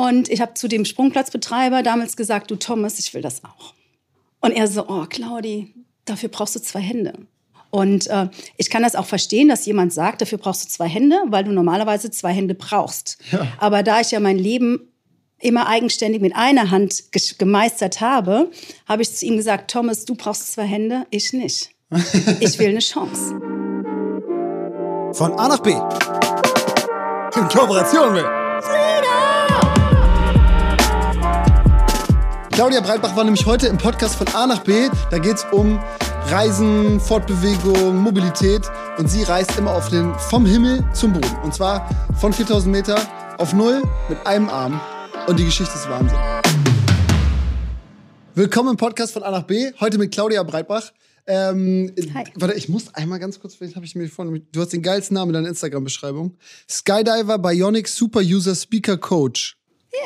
Und ich habe zu dem Sprungplatzbetreiber damals gesagt, du Thomas, ich will das auch. Und er so, oh Claudi, dafür brauchst du zwei Hände. Und äh, ich kann das auch verstehen, dass jemand sagt, dafür brauchst du zwei Hände, weil du normalerweise zwei Hände brauchst. Ja. Aber da ich ja mein Leben immer eigenständig mit einer Hand gemeistert habe, habe ich zu ihm gesagt, Thomas, du brauchst zwei Hände, ich nicht. Ich will eine Chance. Von A nach B. In Kooperation mit Claudia Breitbach war nämlich heute im Podcast von A nach B. Da geht es um Reisen, Fortbewegung, Mobilität. Und sie reist immer auf den, vom Himmel zum Boden. Und zwar von 4000 Meter auf Null mit einem Arm. Und die Geschichte ist Wahnsinn. Willkommen im Podcast von A nach B. Heute mit Claudia Breitbach. Ähm, Hi. Warte, ich muss einmal ganz kurz, vielleicht habe ich mir vorhin. Du hast den geilsten Namen in deiner Instagram-Beschreibung. Skydiver Bionic Super User Speaker Coach.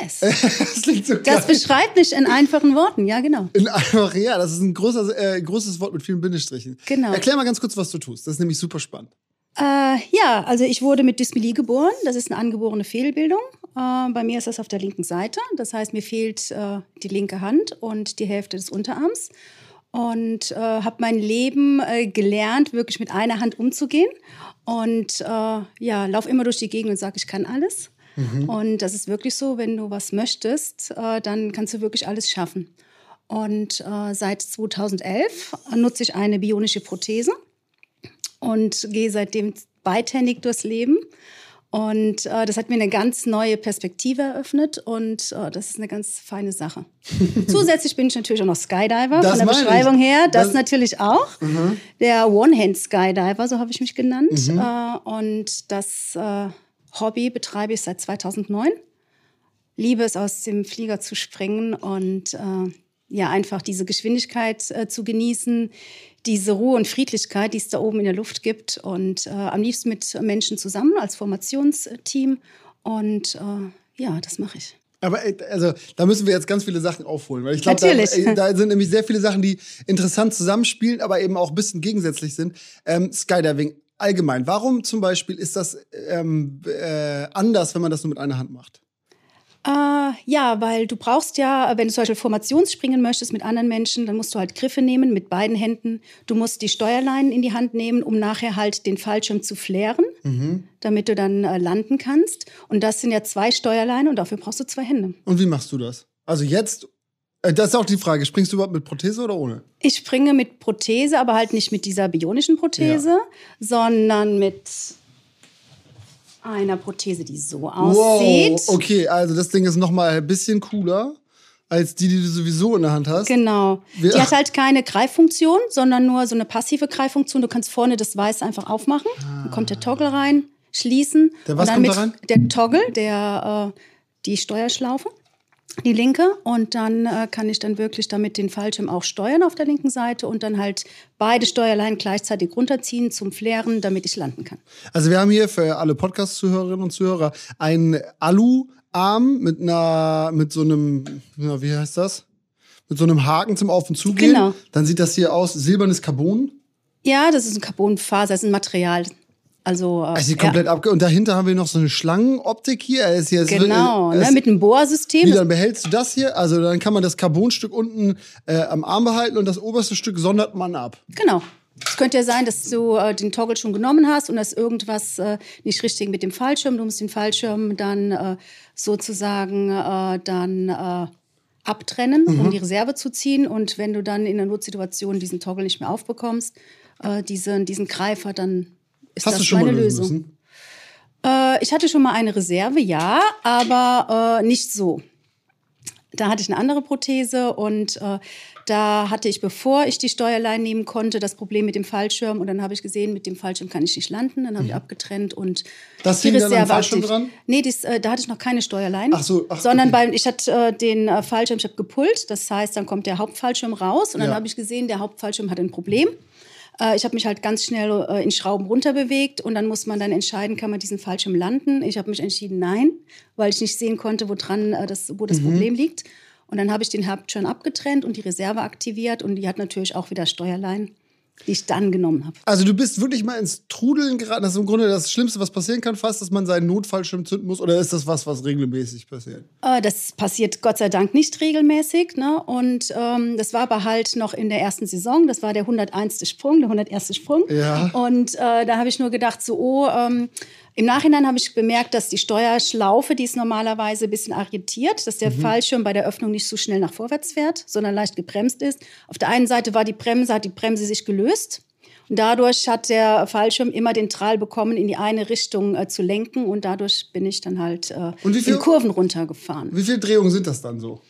Yes. das klingt so Das beschreibt mich in einfachen Worten, ja, genau. In einfach, ja, das ist ein großer, äh, großes Wort mit vielen Bindestrichen. Genau. Erklär mal ganz kurz, was du tust. Das ist nämlich super spannend. Äh, ja, also ich wurde mit Dysmelie geboren. Das ist eine angeborene Fehlbildung. Äh, bei mir ist das auf der linken Seite. Das heißt, mir fehlt äh, die linke Hand und die Hälfte des Unterarms. Und äh, habe mein Leben äh, gelernt, wirklich mit einer Hand umzugehen. Und ja, lauf immer durch die Gegend und sage, ich kann alles. Mhm. Und das ist wirklich so, wenn du was möchtest, äh, dann kannst du wirklich alles schaffen. Und äh, seit 2011 nutze ich eine bionische Prothese und gehe seitdem beidhändig durchs Leben. Und äh, das hat mir eine ganz neue Perspektive eröffnet und äh, das ist eine ganz feine Sache. Zusätzlich bin ich natürlich auch noch Skydiver, das von der Beschreibung ich. her. Das, das natürlich auch. Mhm. Der One-Hand-Skydiver, so habe ich mich genannt. Mhm. Äh, und das äh, Hobby betreibe ich seit 2009. Liebe es, aus dem Flieger zu springen und äh, ja, einfach diese Geschwindigkeit äh, zu genießen, diese Ruhe und Friedlichkeit, die es da oben in der Luft gibt und äh, am liebsten mit Menschen zusammen als Formationsteam. Und äh, ja, das mache ich. Aber äh, also da müssen wir jetzt ganz viele Sachen aufholen, weil ich glaube, da, äh, da, sind nämlich sehr viele Sachen, die interessant zusammenspielen, aber eben auch ein bisschen gegensätzlich sind. Ähm, Skydiving allgemein, warum zum Beispiel ist das ähm, äh, anders, wenn man das nur mit einer Hand macht? Äh, ja, weil du brauchst ja, wenn du zum Beispiel Formationsspringen möchtest mit anderen Menschen, dann musst du halt Griffe nehmen mit beiden Händen. Du musst die Steuerleinen in die Hand nehmen, um nachher halt den Fallschirm zu flären, mhm. damit du dann äh, landen kannst. Und das sind ja zwei Steuerleinen und dafür brauchst du zwei Hände. Und wie machst du das? Also jetzt das ist auch die Frage. Springst du überhaupt mit Prothese oder ohne? Ich springe mit Prothese, aber halt nicht mit dieser bionischen Prothese, ja. sondern mit einer Prothese, die so aussieht. Wow, okay, also das Ding ist noch mal ein bisschen cooler als die, die du sowieso in der Hand hast. Genau. Die hat halt keine Greiffunktion, sondern nur so eine passive Greiffunktion. Du kannst vorne das Weiß einfach aufmachen. Ah. Dann kommt der Toggle rein, schließen. Der was kommt da rein? Der Toggle, der äh, die Steuerschlaufe die linke und dann äh, kann ich dann wirklich damit den Fallschirm auch steuern auf der linken Seite und dann halt beide Steuerleinen gleichzeitig runterziehen zum Flären, damit ich landen kann. Also wir haben hier für alle Podcast-Zuhörerinnen und Zuhörer einen Alu-Arm mit einer, mit so einem, ja, wie heißt das? Mit so einem Haken zum Auf- und Zugehen. Genau. Dann sieht das hier aus, silbernes Carbon. Ja, das ist ein Carbonfaser, das ist ein Material. Also, äh, also komplett abge und dahinter haben wir noch so eine Schlangenoptik hier. ist hier genau, ne, mit einem Bohrsystem. Wie dann behältst du das hier? Also dann kann man das Carbonstück unten äh, am Arm behalten und das oberste Stück sondert man ab. Genau. Es könnte ja sein, dass du äh, den Toggle schon genommen hast und dass irgendwas äh, nicht richtig mit dem Fallschirm. Du musst den Fallschirm dann äh, sozusagen äh, dann äh, abtrennen, mhm. um die Reserve zu ziehen. Und wenn du dann in einer Notsituation diesen Toggle nicht mehr aufbekommst, äh, diesen, diesen Greifer dann ist Hast das du schon meine mal Lösung. Müssen? Äh, ich hatte schon mal eine Reserve, ja, aber äh, nicht so. Da hatte ich eine andere Prothese und äh, da hatte ich, bevor ich die Steuerlein nehmen konnte, das Problem mit dem Fallschirm. Und dann habe ich gesehen, mit dem Fallschirm kann ich nicht landen. Dann habe mhm. ich abgetrennt und das die Reserve dann am Fallschirm aktiv. dran? Nee, dies, äh, da hatte ich noch keine Steuerlein. Ach so, ach, sondern okay. bei, ich hatte äh, den äh, Fallschirm, ich habe gepullt. Das heißt, dann kommt der Hauptfallschirm raus und dann ja. habe ich gesehen, der Hauptfallschirm hat ein Problem. Äh, ich habe mich halt ganz schnell äh, in Schrauben runterbewegt und dann muss man dann entscheiden, kann man diesen Fallschirm landen. Ich habe mich entschieden, nein, weil ich nicht sehen konnte, wo dran äh, das, wo das mhm. Problem liegt. Und dann habe ich den Hauptschirm abgetrennt und die Reserve aktiviert und die hat natürlich auch wieder Steuerlein. Die ich dann genommen habe. Also du bist wirklich mal ins Trudeln geraten. Das ist im Grunde das Schlimmste, was passieren kann, fast, dass man seinen Notfallschirm zünden muss. Oder ist das was, was regelmäßig passiert? Äh, das passiert Gott sei Dank nicht regelmäßig. Ne? Und ähm, das war aber halt noch in der ersten Saison. Das war der 101. Sprung, der 101. Sprung. Ja. Und äh, da habe ich nur gedacht, so, oh, ähm, im Nachhinein habe ich bemerkt, dass die Steuerschlaufe, die ist normalerweise ein bisschen arretiert, dass der mhm. Fallschirm bei der Öffnung nicht so schnell nach vorwärts fährt, sondern leicht gebremst ist. Auf der einen Seite war die Bremse, hat die Bremse sich gelöst. Und dadurch hat der Fallschirm immer den Trahl bekommen, in die eine Richtung äh, zu lenken. Und dadurch bin ich dann halt äh, viel, in Kurven runtergefahren. Wie viele Drehungen sind das dann so?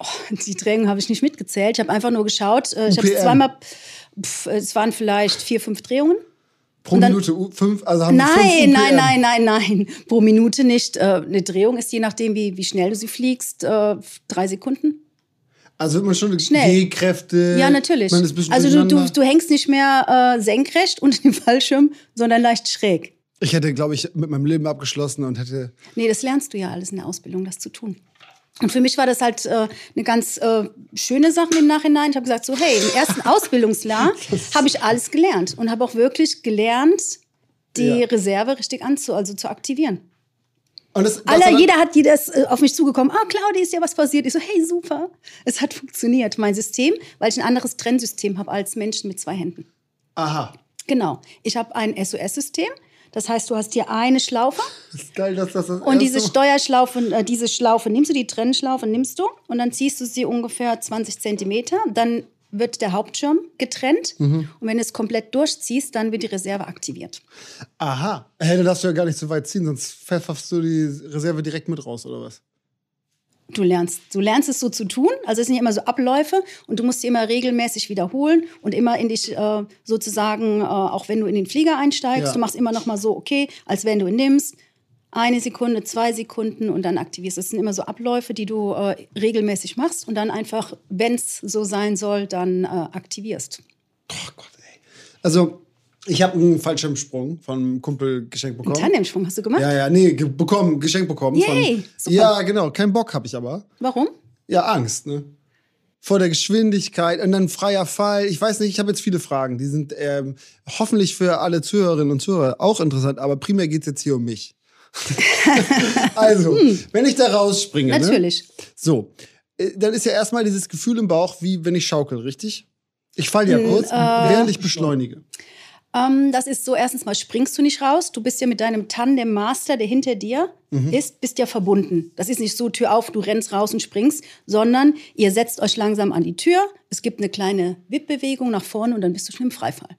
Oh, die Drehungen habe ich nicht mitgezählt. Ich habe einfach nur geschaut. Äh, ich habe zweimal, pf, es waren vielleicht vier, fünf Drehungen. Pro dann, Minute fünf, also haben nein, nein, nein, nein, nein, pro Minute nicht. Äh, eine Drehung ist je nachdem, wie, wie schnell du sie fliegst, äh, drei Sekunden. Also wird man schon Schnell. G-Kräfte. Ja, natürlich. also du, du, du, hängst nicht mehr äh, senkrecht unter dem Fallschirm, sondern leicht schräg. Ich hätte, glaube ich, mit meinem Leben abgeschlossen und hätte. Nee, das lernst du ja alles in der Ausbildung, das zu tun. Und für mich war das halt äh, eine ganz äh, schöne Sache im Nachhinein. Ich habe gesagt, so hey, im ersten Ausbildungsjahr habe ich alles gelernt und habe auch wirklich gelernt, die ja. Reserve richtig anzu, also zu aktivieren. Und das, das Alle, jeder hat jedes äh, auf mich zugekommen. Ah, Claudia, ist ja was passiert. Ich so, hey, super. Es hat funktioniert, mein System, weil ich ein anderes Trennsystem habe als Menschen mit zwei Händen. Aha. Genau. Ich habe ein SOS-System. Das heißt, du hast hier eine Schlaufe. Das ist geil, dass das das Und diese Steuerschlaufe, äh, diese Schlaufe nimmst du, die Trennschlaufe nimmst du und dann ziehst du sie ungefähr 20 Zentimeter. Dann wird der Hauptschirm getrennt mhm. und wenn du es komplett durchziehst, dann wird die Reserve aktiviert. Aha. Hey, dann darfst du ja gar nicht so weit ziehen, sonst pfefferst du die Reserve direkt mit raus, oder was? Du lernst, du lernst es so zu tun. Also es sind ja immer so Abläufe und du musst sie immer regelmäßig wiederholen und immer in dich äh, sozusagen, äh, auch wenn du in den Flieger einsteigst, ja. du machst immer noch mal so, okay, als wenn du ihn nimmst, eine Sekunde, zwei Sekunden und dann aktivierst. Das sind immer so Abläufe, die du äh, regelmäßig machst und dann einfach, wenn es so sein soll, dann äh, aktivierst. Oh Gott, ey. Also ich habe einen Fallschirmsprung von einem Kumpel geschenkt bekommen. Einen Tandemsprung hast du gemacht? Ja, ja, nee, ge bekommen, geschenkt bekommen. Yay, von, Ja, genau. Kein Bock habe ich aber. Warum? Ja, Angst, ne? Vor der Geschwindigkeit und dann freier Fall. Ich weiß nicht, ich habe jetzt viele Fragen. Die sind ähm, hoffentlich für alle Zuhörerinnen und Zuhörer auch interessant, aber primär geht es jetzt hier um mich. also, hm. wenn ich da rausspringe. Ne? Natürlich. Ne? So, äh, dann ist ja erstmal dieses Gefühl im Bauch, wie wenn ich schaukel, richtig? Ich falle ja hm, kurz, äh, während ich beschleunige. Ähm, das ist so, erstens mal springst du nicht raus. Du bist ja mit deinem Tandem Master, der hinter dir mhm. ist, bist ja verbunden. Das ist nicht so Tür auf, du rennst raus und springst, sondern ihr setzt euch langsam an die Tür. Es gibt eine kleine Wippbewegung nach vorne und dann bist du schon im Freifall.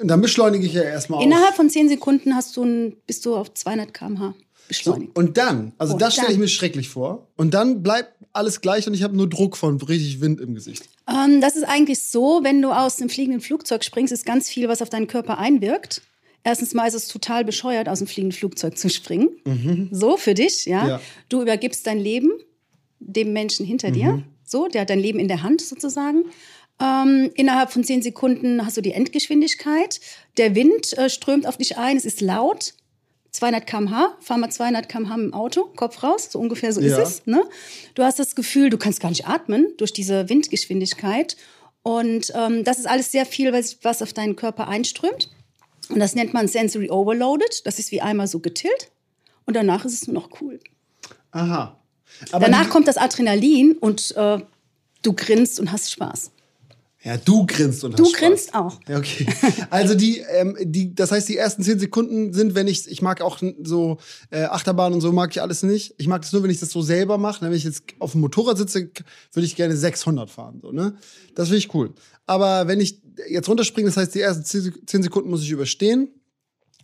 Und dann beschleunige ich ja erstmal Innerhalb von zehn Sekunden hast du ein, bist du auf 200 km/h beschleunigt. So, und dann, also oh, das stelle ich mir schrecklich vor. Und dann bleibt alles gleich und ich habe nur Druck von richtig Wind im Gesicht. Ähm, das ist eigentlich so, wenn du aus einem fliegenden Flugzeug springst, ist ganz viel, was auf deinen Körper einwirkt. Erstens mal ist es total bescheuert, aus einem fliegenden Flugzeug zu springen. Mhm. So für dich, ja? ja? Du übergibst dein Leben dem Menschen hinter mhm. dir. So, der hat dein Leben in der Hand sozusagen. Ähm, innerhalb von zehn Sekunden hast du die Endgeschwindigkeit. Der Wind äh, strömt auf dich ein. Es ist laut. 200 km/h, fahr mal 200 km/h im Auto, Kopf raus, so ungefähr so ja. ist es. Ne? Du hast das Gefühl, du kannst gar nicht atmen durch diese Windgeschwindigkeit. Und ähm, das ist alles sehr viel, was, was auf deinen Körper einströmt. Und das nennt man Sensory Overloaded. Das ist wie einmal so getillt. Und danach ist es nur noch cool. Aha. Aber danach kommt das Adrenalin und äh, du grinst und hast Spaß. Ja, du grinst und Du grinst auch. Ja, okay. Also die, ähm, die, das heißt, die ersten zehn Sekunden sind, wenn ich, ich mag auch so äh, Achterbahn und so mag ich alles nicht. Ich mag das nur, wenn ich das so selber mache. Wenn ich jetzt auf dem Motorrad sitze, würde ich gerne 600 fahren, so ne. Das finde ich cool. Aber wenn ich jetzt runterspringe, das heißt, die ersten zehn Sekunden muss ich überstehen.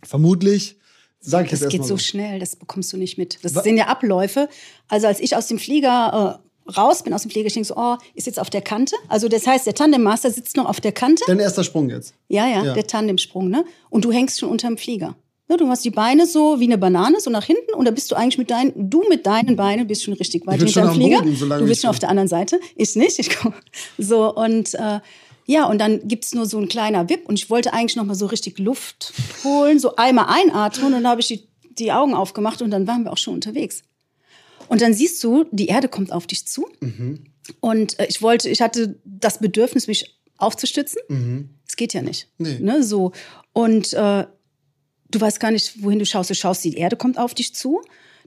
Vermutlich. Sag ich das jetzt geht so, so schnell, das bekommst du nicht mit. Das Was? sind ja Abläufe. Also als ich aus dem Flieger äh, raus bin aus dem denke so, oh, ist jetzt auf der Kante. Also das heißt, der Tandemmaster sitzt noch auf der Kante. Dein erster Sprung jetzt. Ja, ja, ja. der Tandemsprung, ne? Und du hängst schon unterm Flieger. Ja, du hast die Beine so wie eine Banane, so nach hinten, und da bist du eigentlich mit deinen, du mit deinen Beinen bist schon richtig weit hinterm Flieger. Boden, du bist schon auf der anderen Seite. Ich nicht. Ich komm. So, und äh, ja, und dann gibt's nur so ein kleiner Wip und ich wollte eigentlich noch mal so richtig Luft holen, so einmal einatmen und dann habe ich die, die Augen aufgemacht und dann waren wir auch schon unterwegs. Und dann siehst du, die Erde kommt auf dich zu. Mhm. Und äh, ich wollte, ich hatte das Bedürfnis, mich aufzustützen. Mhm. Das geht ja nicht. Nee. Ne, so. Und äh, du weißt gar nicht, wohin du schaust. Du schaust, die Erde kommt auf dich zu.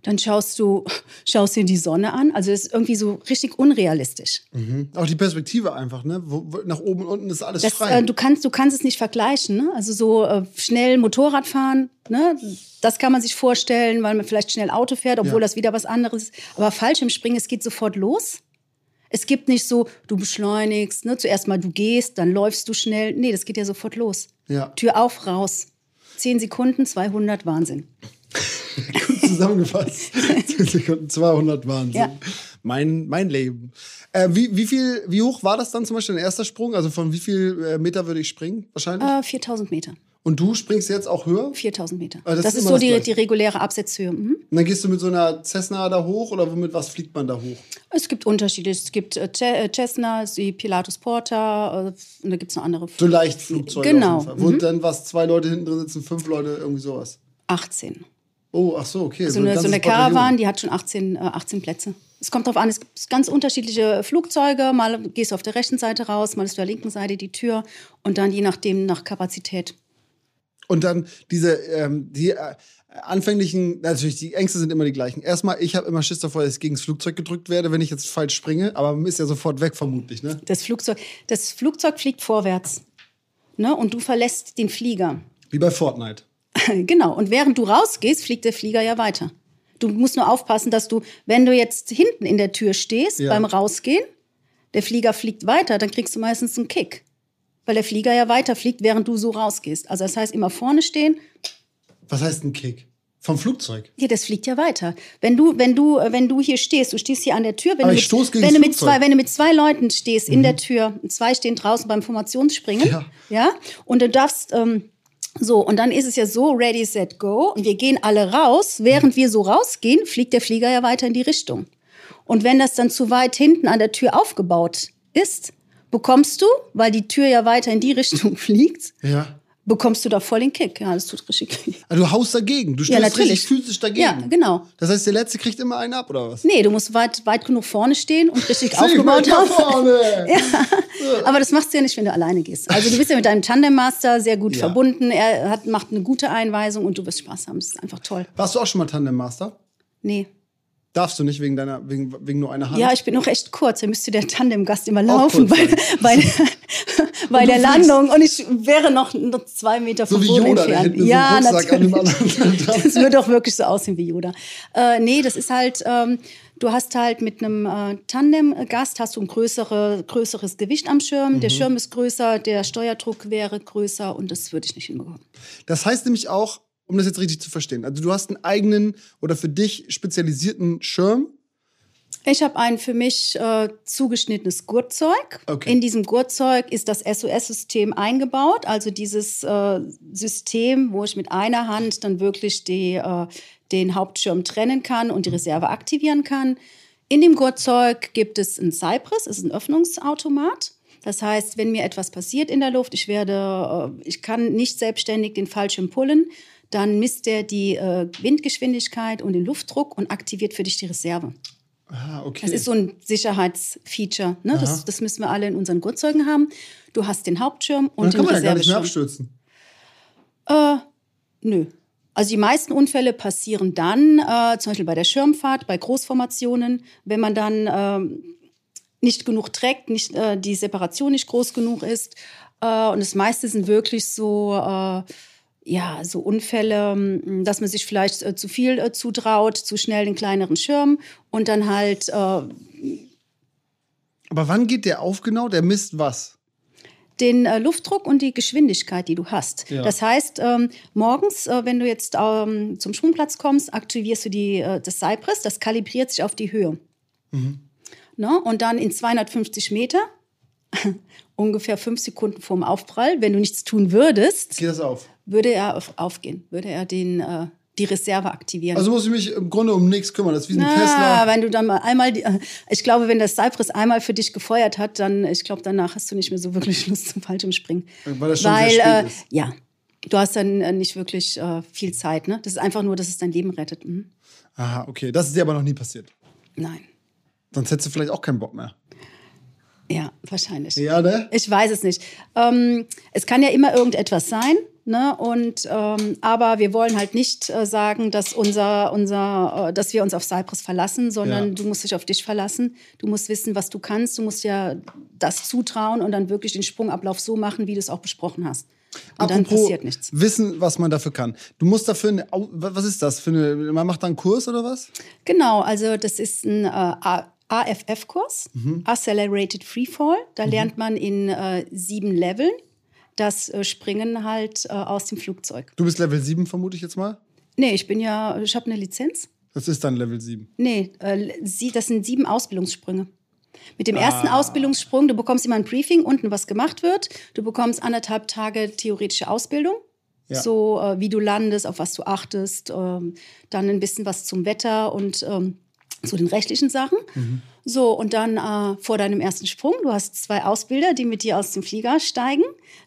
Dann schaust du, schaust dir die Sonne an. Also das ist irgendwie so richtig unrealistisch. Mhm. Auch die Perspektive einfach, ne? Wo, wo, nach oben und unten ist alles das, frei. Äh, du, kannst, du kannst es nicht vergleichen. Ne? Also so äh, schnell Motorrad fahren, ne? das kann man sich vorstellen, weil man vielleicht schnell Auto fährt, obwohl ja. das wieder was anderes ist. Aber Fallschirmspringen, es geht sofort los. Es gibt nicht so, du beschleunigst, ne? zuerst mal du gehst, dann läufst du schnell. Nee, das geht ja sofort los. Ja. Tür auf, raus. Zehn Sekunden, 200, Wahnsinn. Gut zusammengefasst. 10 Sekunden, 200 Wahnsinn. Ja. Mein, mein Leben. Äh, wie, wie, viel, wie hoch war das dann zum Beispiel, ein erster Sprung? Also von wie viel äh, Meter würde ich springen wahrscheinlich? Äh, 4000 Meter. Und du springst jetzt auch höher? 4000 Meter. Also das, das, ist, so die, die, reguläre Absetzhöhe. Mhm. Und dann gehst du mit so einer Cessna da hoch oder womit was fliegt man da hoch? Es gibt Unterschiede. Es gibt äh, äh Cessna, die Pilatus Porta äh, und da gibt es noch andere. So Leichtflugzeuge. Genau. Wo mhm. dann was, zwei Leute hinten drin sitzen, fünf Leute, irgendwie sowas. 18. Oh, ach so, okay. So, so eine, so eine Caravan, die hat schon 18, äh, 18 Plätze. Es kommt darauf an, es gibt ganz unterschiedliche Flugzeuge. Mal gehst du auf der rechten Seite raus, mal ist auf der linken Seite die Tür und dann je nachdem nach Kapazität. Und dann diese, ähm, die äh, anfänglichen, natürlich, die Ängste sind immer die gleichen. Erstmal, ich habe immer Schiss davor, dass ich gegen das Flugzeug gedrückt werde, wenn ich jetzt falsch springe, aber man ist ja sofort weg, vermutlich, ne? Das Flugzeug, das Flugzeug fliegt vorwärts. Ne? Und du verlässt den Flieger. Wie bei Fortnite. genau. Und während du rausgehst, fliegt der Flieger ja weiter. Du musst nur aufpassen, dass du, wenn du jetzt hinten in der Tür stehst, ja. beim Rausgehen, der Flieger fliegt weiter, dann kriegst du meistens einen Kick weil der Flieger ja weiterfliegt, während du so rausgehst. Also das heißt, immer vorne stehen. Was heißt ein Kick? Vom Flugzeug? Ja, das fliegt ja weiter. Wenn du, wenn du, wenn du hier stehst, du stehst hier an der Tür, wenn, Aber du, ich mit, wenn, du mit zwei, wenn du mit zwei Leuten stehst mhm. in der Tür, zwei stehen draußen beim Formationsspringen, ja, ja und du darfst, ähm, so, und dann ist es ja so, ready, set, go, und wir gehen alle raus. Während wir so rausgehen, fliegt der Flieger ja weiter in die Richtung. Und wenn das dann zu weit hinten an der Tür aufgebaut ist, bekommst du, weil die Tür ja weiter in die Richtung fliegt, ja. bekommst du da voll den Kick. Ja, das tut richtig weh. Also du haust dagegen, du stößt ja, richtig physisch dagegen. Ja, genau. Das heißt, der Letzte kriegt immer einen ab, oder was? Nee, du musst weit, weit genug vorne stehen und richtig aufgebaut haben. vorne! ja. Aber das machst du ja nicht, wenn du alleine gehst. Also du bist ja mit deinem Tandemmaster sehr gut ja. verbunden. Er hat, macht eine gute Einweisung und du wirst Spaß haben. Das ist einfach toll. Warst du auch schon mal Tandemmaster? Nee. Darfst du nicht wegen deiner wegen, wegen nur einer Hand? Ja, ich bin noch echt kurz. Da müsste der Tandemgast immer laufen bei, bei, bei der Landung und ich wäre noch, noch zwei Meter vom so Boden Yoda, entfernt. ja, so natürlich. das würde auch wirklich so aussehen wie Yoda. Äh, nee, das ist halt. Ähm, Du hast halt mit einem äh, Tandemgast hast du ein größere, größeres Gewicht am Schirm. Mhm. Der Schirm ist größer, der Steuerdruck wäre größer und das würde ich nicht hinbekommen. Das heißt nämlich auch, um das jetzt richtig zu verstehen. Also du hast einen eigenen oder für dich spezialisierten Schirm. Ich habe ein für mich äh, zugeschnittenes Gurtzeug. Okay. In diesem Gurtzeug ist das SOS-System eingebaut, also dieses äh, System, wo ich mit einer Hand dann wirklich die, äh, den Hauptschirm trennen kann und die Reserve aktivieren kann. In dem Gurtzeug gibt es ein Cypress, ist ein Öffnungsautomat. Das heißt, wenn mir etwas passiert in der Luft, ich werde, äh, ich kann nicht selbstständig den Fallschirm pullen, dann misst er die äh, Windgeschwindigkeit und den Luftdruck und aktiviert für dich die Reserve. Ah, okay. Das ist so ein Sicherheitsfeature. Ne? Das, das, müssen wir alle in unseren Gurtzeugen haben. Du hast den Hauptschirm und dann den kann man ja gar nicht mehr abstürzen. Äh, nö. Also die meisten Unfälle passieren dann, äh, zum Beispiel bei der Schirmfahrt, bei Großformationen, wenn man dann äh, nicht genug trägt, nicht, äh, die Separation nicht groß genug ist. Äh, und das meiste sind wirklich so äh, ja, so Unfälle, hm, dass man sich vielleicht äh, zu viel zutraut, zu schnell den kleineren Schirm und dann halt. Aber wann geht der auf genau? Der misst was? Den äh, Luftdruck und die Geschwindigkeit, die du hast. Ja. Das heißt, ähm, morgens, äh, wenn du jetzt ähm, zum Schwungplatz kommst, aktivierst du die, äh, das Cypress, das kalibriert sich auf die Höhe. Mhm. Ne? Und dann in 250 Meter ungefähr fünf Sekunden vorm Aufprall, wenn du nichts tun würdest, Geht das auf? würde er auf, aufgehen, würde er den, äh, die Reserve aktivieren. Also muss ich mich im Grunde um nichts kümmern. Das ist wie ein Na, Tesla. wenn du dann mal einmal, die, ich glaube, wenn das Cypress einmal für dich gefeuert hat, dann, ich glaube, danach hast du nicht mehr so wirklich Lust zum Fallschirmspringen. Weil das schon Weil, sehr spät äh, ist. ja, du hast dann äh, nicht wirklich äh, viel Zeit. Ne? Das ist einfach nur, dass es dein Leben rettet. Mhm. Aha, okay. Das ist dir aber noch nie passiert. Nein. Sonst hättest du vielleicht auch keinen Bock mehr. Ja, wahrscheinlich. Ja, ne? Ich weiß es nicht. Ähm, es kann ja immer irgendetwas sein. Ne? Und ähm, aber wir wollen halt nicht äh, sagen, dass unser, unser, äh, dass wir uns auf Cypress verlassen, sondern ja. du musst dich auf dich verlassen. Du musst wissen, was du kannst. Du musst ja das zutrauen und dann wirklich den Sprungablauf so machen, wie du es auch besprochen hast. Und Apropos dann passiert nichts. Wissen, was man dafür kann. Du musst dafür, eine, was ist das? Für eine, man macht da einen Kurs oder was? Genau, also das ist ein äh, AFF-Kurs, mhm. Accelerated Freefall. Da mhm. lernt man in äh, sieben Leveln das äh, Springen halt äh, aus dem Flugzeug. Du bist Level 7, vermute ich jetzt mal? Nee, ich bin ja, ich habe eine Lizenz. Das ist dann Level 7? Nee, äh, das sind sieben Ausbildungssprünge. Mit dem ah. ersten Ausbildungssprung, du bekommst immer ein Briefing, unten was gemacht wird. Du bekommst anderthalb Tage theoretische Ausbildung. Ja. So wie du landest, auf was du achtest, ähm, dann ein bisschen was zum Wetter und ähm, zu den rechtlichen Sachen. Mhm. So, und dann äh, vor deinem ersten Sprung, du hast zwei Ausbilder, die mit dir aus dem Flieger steigen.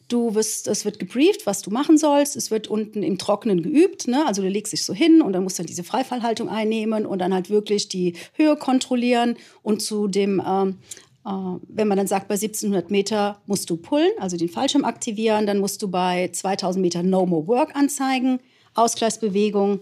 Du wirst, es wird gebrieft, was du machen sollst. Es wird unten im Trockenen geübt. Ne? Also du legst dich so hin und dann musst du diese Freifallhaltung einnehmen und dann halt wirklich die Höhe kontrollieren und zu dem ähm, äh, wenn man dann sagt, bei 1700 Meter musst du pullen, also den Fallschirm aktivieren, dann musst du bei 2000 Meter No More Work anzeigen, Ausgleichsbewegung,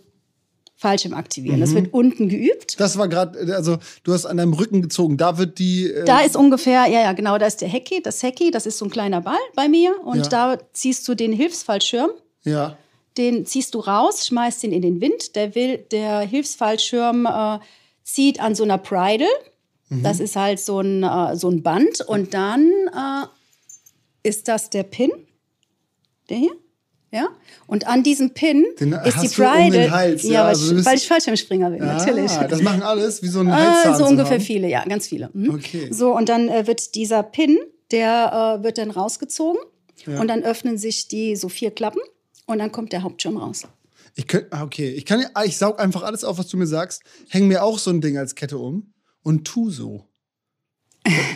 Fallschirm aktivieren. Mhm. Das wird unten geübt. Das war gerade, also du hast an deinem Rücken gezogen. Da wird die. Äh da ist ungefähr, ja, ja, genau, da ist der Hecki, das Hecki, das ist so ein kleiner Ball bei mir. Und ja. da ziehst du den Hilfsfallschirm. Ja. Den ziehst du raus, schmeißt ihn in den Wind. Der, will, der Hilfsfallschirm äh, zieht an so einer Bridle. Mhm. Das ist halt so ein, äh, so ein Band. Und dann äh, ist das der Pin. Der hier? Ja? Und an diesem Pin den ist die Bridle. Um ja, ja weil, also ich, weil ich Fallschirmspringer bin, ah, natürlich. Das machen alles wie so ein Halszahn. Ah, so ungefähr viele, ja, ganz viele. Mhm. Okay. So, und dann äh, wird dieser Pin, der äh, wird dann rausgezogen ja. und dann öffnen sich die so vier Klappen und dann kommt der Hauptschirm raus. Ich könnt, ah, okay, ich kann, ich saug einfach alles auf, was du mir sagst, häng mir auch so ein Ding als Kette um und tu so.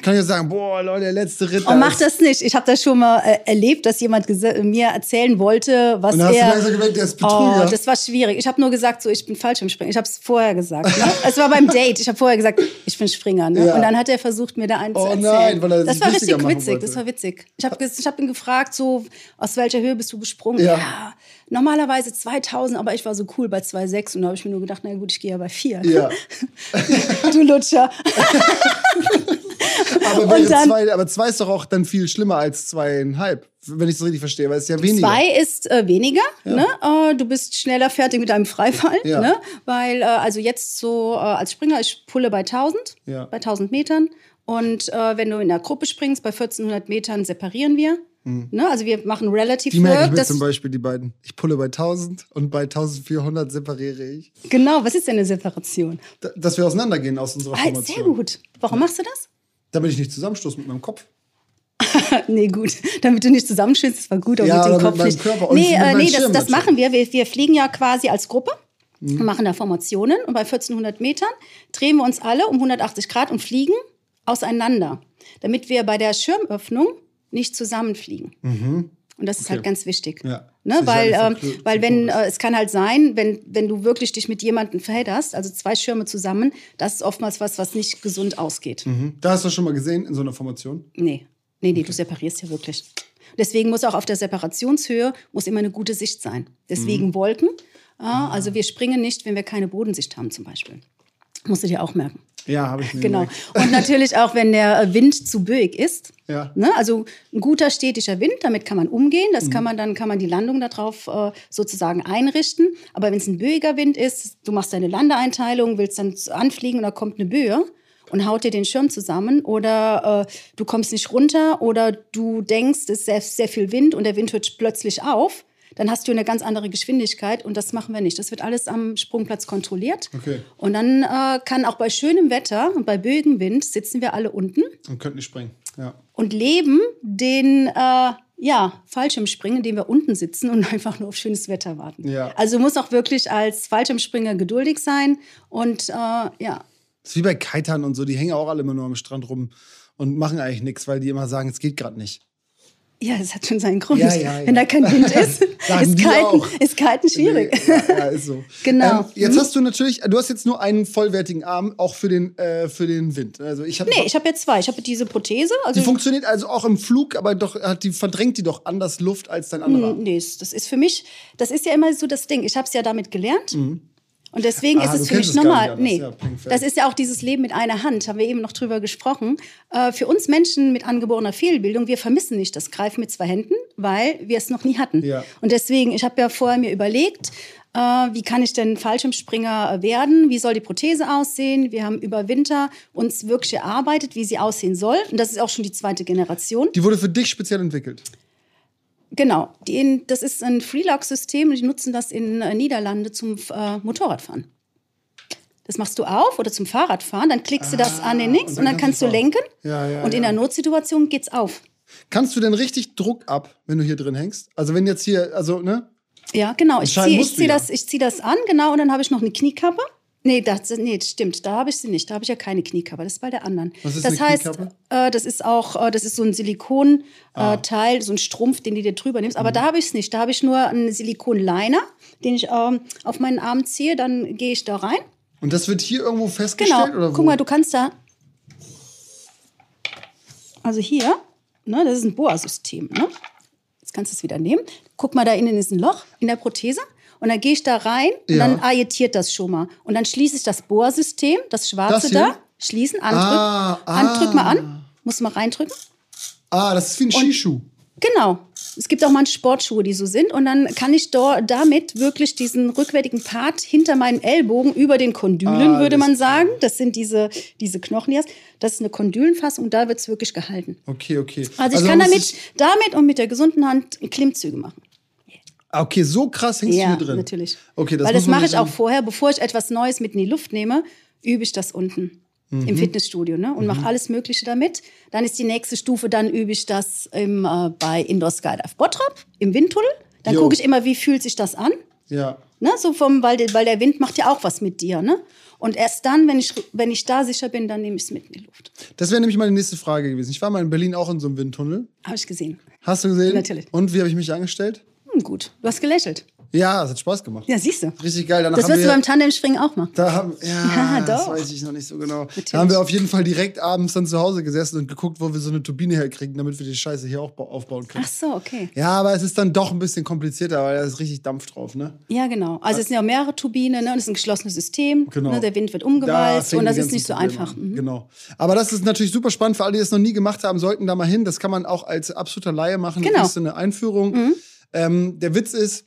Kann ich sagen, boah, Leute, der letzte Ritt. Oh, mach das nicht. Ich habe das schon mal äh, erlebt, dass jemand mir erzählen wollte, was Und dann er. Hast du gemerkt, der ist Betrüger. Oh, das war schwierig. Ich habe nur gesagt, so ich bin falsch im Springen. Ich habe es vorher gesagt. Ne? es war beim Date. Ich habe vorher gesagt, ich bin Springer. Ne? Ja. Und dann hat er versucht, mir da einen oh, zu erzählen. Nein, er das war richtig witzig. Wollte. Das war witzig. Ich habe ich hab ihn gefragt, so aus welcher Höhe bist du gesprungen? Ja. ja normalerweise 2000, aber ich war so cool bei 2,6 und da habe ich mir nur gedacht, na gut, ich gehe ja bei 4. Ja. du Lutscher. aber, und dann, zwei, aber zwei ist doch auch dann viel schlimmer als zweieinhalb, wenn ich es richtig verstehe, weil es ist ja weniger. Zwei ist äh, weniger, ja. ne? Äh, du bist schneller fertig mit deinem Freifall, ja. ne? Weil, äh, also jetzt so äh, als Springer, ich pulle bei 1000, ja. bei 1000 Metern. Und äh, wenn du in der Gruppe springst, bei 1400 Metern separieren wir. Mhm. Ne? Also wir machen Relative die merke Work. Ich mir zum Beispiel die beiden. Ich pulle bei 1000 und bei 1400 separiere ich. Genau, was ist denn eine Separation? Da, dass wir auseinandergehen aus unserer ah, Formation. Sehr gut. Warum machst du das? Damit ich nicht zusammenstoße mit meinem Kopf. nee, gut. Damit du nicht zusammenstößt, das war gut, aber ja, mit dem Kopf mit nicht. Körper nee, äh, nee das, das machen wir. wir. Wir fliegen ja quasi als Gruppe. Mhm. machen da Formationen und bei 1400 Metern drehen wir uns alle um 180 Grad und fliegen auseinander, damit wir bei der Schirmöffnung nicht zusammenfliegen. Mhm. Und das ist halt okay. halt ganz wichtig. Ja. Ne? Weil, äh, weil wenn, äh, es kann halt sein, wenn, wenn du wirklich dich mit jemandem verhedderst, also zwei Schirme zusammen, das ist oftmals was, was nicht gesund ausgeht. Mhm. Da hast du schon mal gesehen in so einer Formation? Nee. Nee, nee, okay. du separierst ja wirklich. Deswegen muss auch auf der Separationshöhe muss immer eine gute Sicht sein. Deswegen mhm. Wolken. Ja, also wir springen nicht, wenn wir keine Bodensicht haben zum Beispiel. Musst du dir auch merken. Ja, habe ich mir Genau. Gemerkt. Und natürlich auch, wenn der Wind zu böig ist. Ja. Ne? Also ein guter stetischer Wind, damit kann man umgehen. Das mhm. kann man dann kann man die Landung darauf äh, sozusagen einrichten. Aber wenn es ein böiger Wind ist, du machst deine Landeeinteilung, willst dann anfliegen und da kommt eine Böe und haut dir den Schirm zusammen oder äh, du kommst nicht runter oder du denkst, es ist sehr, sehr viel Wind und der Wind hört plötzlich auf dann hast du eine ganz andere Geschwindigkeit und das machen wir nicht. Das wird alles am Sprungplatz kontrolliert. Okay. Und dann äh, kann auch bei schönem Wetter und bei böigem Wind sitzen wir alle unten. Und könnten nicht springen. Ja. Und leben den äh, ja, Fallschirmspringen, indem wir unten sitzen und einfach nur auf schönes Wetter warten. Ja. Also muss auch wirklich als Fallschirmspringer geduldig sein und äh, ja. Das ist wie bei Kitern und so, die hängen auch alle immer nur am Strand rum und machen eigentlich nichts, weil die immer sagen, es geht gerade nicht. Ja, das hat schon seinen Grund. Ja, ja, ja. Wenn da kein Wind ist, ist, kalten, ist kalten schwierig. Nee, ja, ist so. genau. Ähm, jetzt mhm. hast du natürlich, du hast jetzt nur einen vollwertigen Arm, auch für den, äh, für den Wind. Also ich nee, ich habe jetzt zwei. Ich habe diese Prothese. Also die funktioniert also auch im Flug, aber doch hat die verdrängt die doch anders Luft als dein anderer. Nee, das ist für mich, das ist ja immer so das Ding. Ich habe es ja damit gelernt. Mhm. Und deswegen ah, ist es für mich normal. Nee, ja, das ist ja auch dieses Leben mit einer Hand, haben wir eben noch drüber gesprochen. Äh, für uns Menschen mit angeborener Fehlbildung, wir vermissen nicht das Greifen mit zwei Händen, weil wir es noch nie hatten. Ja. Und deswegen, ich habe ja vorher mir überlegt, äh, wie kann ich denn Fallschirmspringer werden? Wie soll die Prothese aussehen? Wir haben über Winter uns wirklich erarbeitet, wie sie aussehen soll. Und das ist auch schon die zweite Generation. Die wurde für dich speziell entwickelt. Genau, die, das ist ein Freelock-System und die nutzen das in äh, Niederlande zum äh, Motorradfahren. Das machst du auf oder zum Fahrradfahren, dann klickst ah, du das an den Nix und dann, und dann kannst du lenken. Ja, ja, und in der Notsituation geht's auf. Kannst du denn richtig Druck ab, wenn du hier drin hängst? Also wenn jetzt hier, also ne? Ja, genau. Ich ziehe zieh das, zieh das an, genau, und dann habe ich noch eine Kniekappe. Nee, das, nee, stimmt. Da habe ich sie nicht. Da habe ich ja keine Kniekappe. Das ist bei der anderen. Was ist das eine heißt, äh, das ist auch, äh, das ist so ein Silikonteil, äh, ah. so ein Strumpf, den du dir drüber nimmst. Aber mhm. da habe ich es nicht. Da habe ich nur einen Silikonliner, den ich ähm, auf meinen Arm ziehe. Dann gehe ich da rein. Und das wird hier irgendwo festgestellt genau. oder wo? Guck mal, du kannst da. Also hier, ne, das ist ein Boa-System. Ne? Jetzt kannst du es wieder nehmen. Guck mal, da innen ist ein Loch in der Prothese. Und dann gehe ich da rein und ja. dann agitiert das schon mal. Und dann schließe ich das Bohrsystem, das schwarze das da, schließen, andrücken. Ah, ah. Mal an. Muss mal reindrücken. Ah, das ist wie ein Skischuh. Genau. Es gibt auch manche Sportschuhe, die so sind. Und dann kann ich damit wirklich diesen rückwärtigen Part hinter meinen Ellbogen über den Kondylen, ah, würde man sagen. Das sind diese, diese Knochen hier. Das ist eine Kondülenfassung, da wird es wirklich gehalten. Okay, okay. Also ich also kann damit, damit und mit der gesunden Hand Klimmzüge machen. Ah, okay, so krass hängst ja, du hier drin. natürlich. Okay, das Weil das mache ich auch vorher, bevor ich etwas Neues mit in die Luft nehme, übe ich das unten mhm. im Fitnessstudio ne? und mhm. mache alles Mögliche damit. Dann ist die nächste Stufe, dann übe ich das im, äh, bei Indoor Skydive Bottrop im Windtunnel. Dann gucke ich immer, wie fühlt sich das an. Ja. Ne? So vom, weil, weil der Wind macht ja auch was mit dir. Ne? Und erst dann, wenn ich, wenn ich da sicher bin, dann nehme ich es mit in die Luft. Das wäre nämlich meine nächste Frage gewesen. Ich war mal in Berlin auch in so einem Windtunnel. Habe ich gesehen. Hast du gesehen? Natürlich. Und wie habe ich mich angestellt? Hm, gut. Du hast gelächelt. Ja, es hat Spaß gemacht. Ja, siehst du. Richtig geil. Danach das wirst wir, du beim Tandemspringen auch machen. Da haben, ja, ja das weiß ich noch nicht so genau. Natürlich. Da haben wir auf jeden Fall direkt abends dann zu Hause gesessen und geguckt, wo wir so eine Turbine herkriegen, damit wir die Scheiße hier auch aufbauen können. Ach so, okay. Ja, aber es ist dann doch ein bisschen komplizierter, weil da ist richtig Dampf drauf, ne? Ja, genau. Also es sind ja mehrere Turbinen ne? und es ist ein geschlossenes System. Genau. Ne? Der Wind wird umgewalzt da und das ist nicht so Probleme einfach. Mhm. Genau. Aber das ist natürlich super spannend für alle, die das noch nie gemacht haben, sollten da mal hin. Das kann man auch als absoluter Laie machen. Genau. Das ist eine Einführung. Mhm. Ähm, der Witz ist,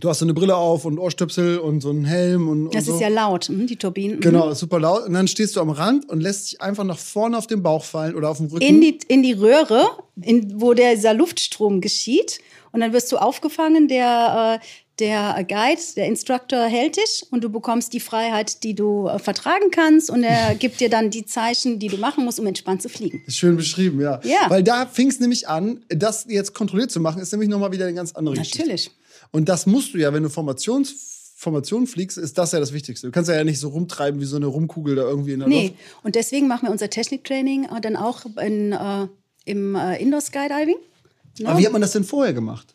Du hast so eine Brille auf und Ohrstöpsel und so einen Helm und. Das und ist ja laut, hm, die Turbinen. Genau, ist super laut. Und dann stehst du am Rand und lässt dich einfach nach vorne auf den Bauch fallen oder auf den Rücken. In die, in die Röhre, in, wo der, dieser Luftstrom geschieht. Und dann wirst du aufgefangen, der, äh, der Guide, der Instructor hält dich und du bekommst die Freiheit, die du äh, vertragen kannst. Und er gibt dir dann die Zeichen, die du machen musst, um entspannt zu fliegen. Ist schön beschrieben, ja. ja. Weil da fing es nämlich an, das jetzt kontrolliert zu machen, ist nämlich nochmal wieder eine ganz andere Natürlich. Geschichte. Natürlich. Und das musst du ja, wenn du Formations Formation fliegst, ist das ja das Wichtigste. Du kannst ja nicht so rumtreiben wie so eine Rumkugel da irgendwie in der nee. Luft. Nee, und deswegen machen wir unser Techniktraining äh, dann auch in, äh, im äh, Indoor Skydiving. Ne? Aber wie hat man das denn vorher gemacht?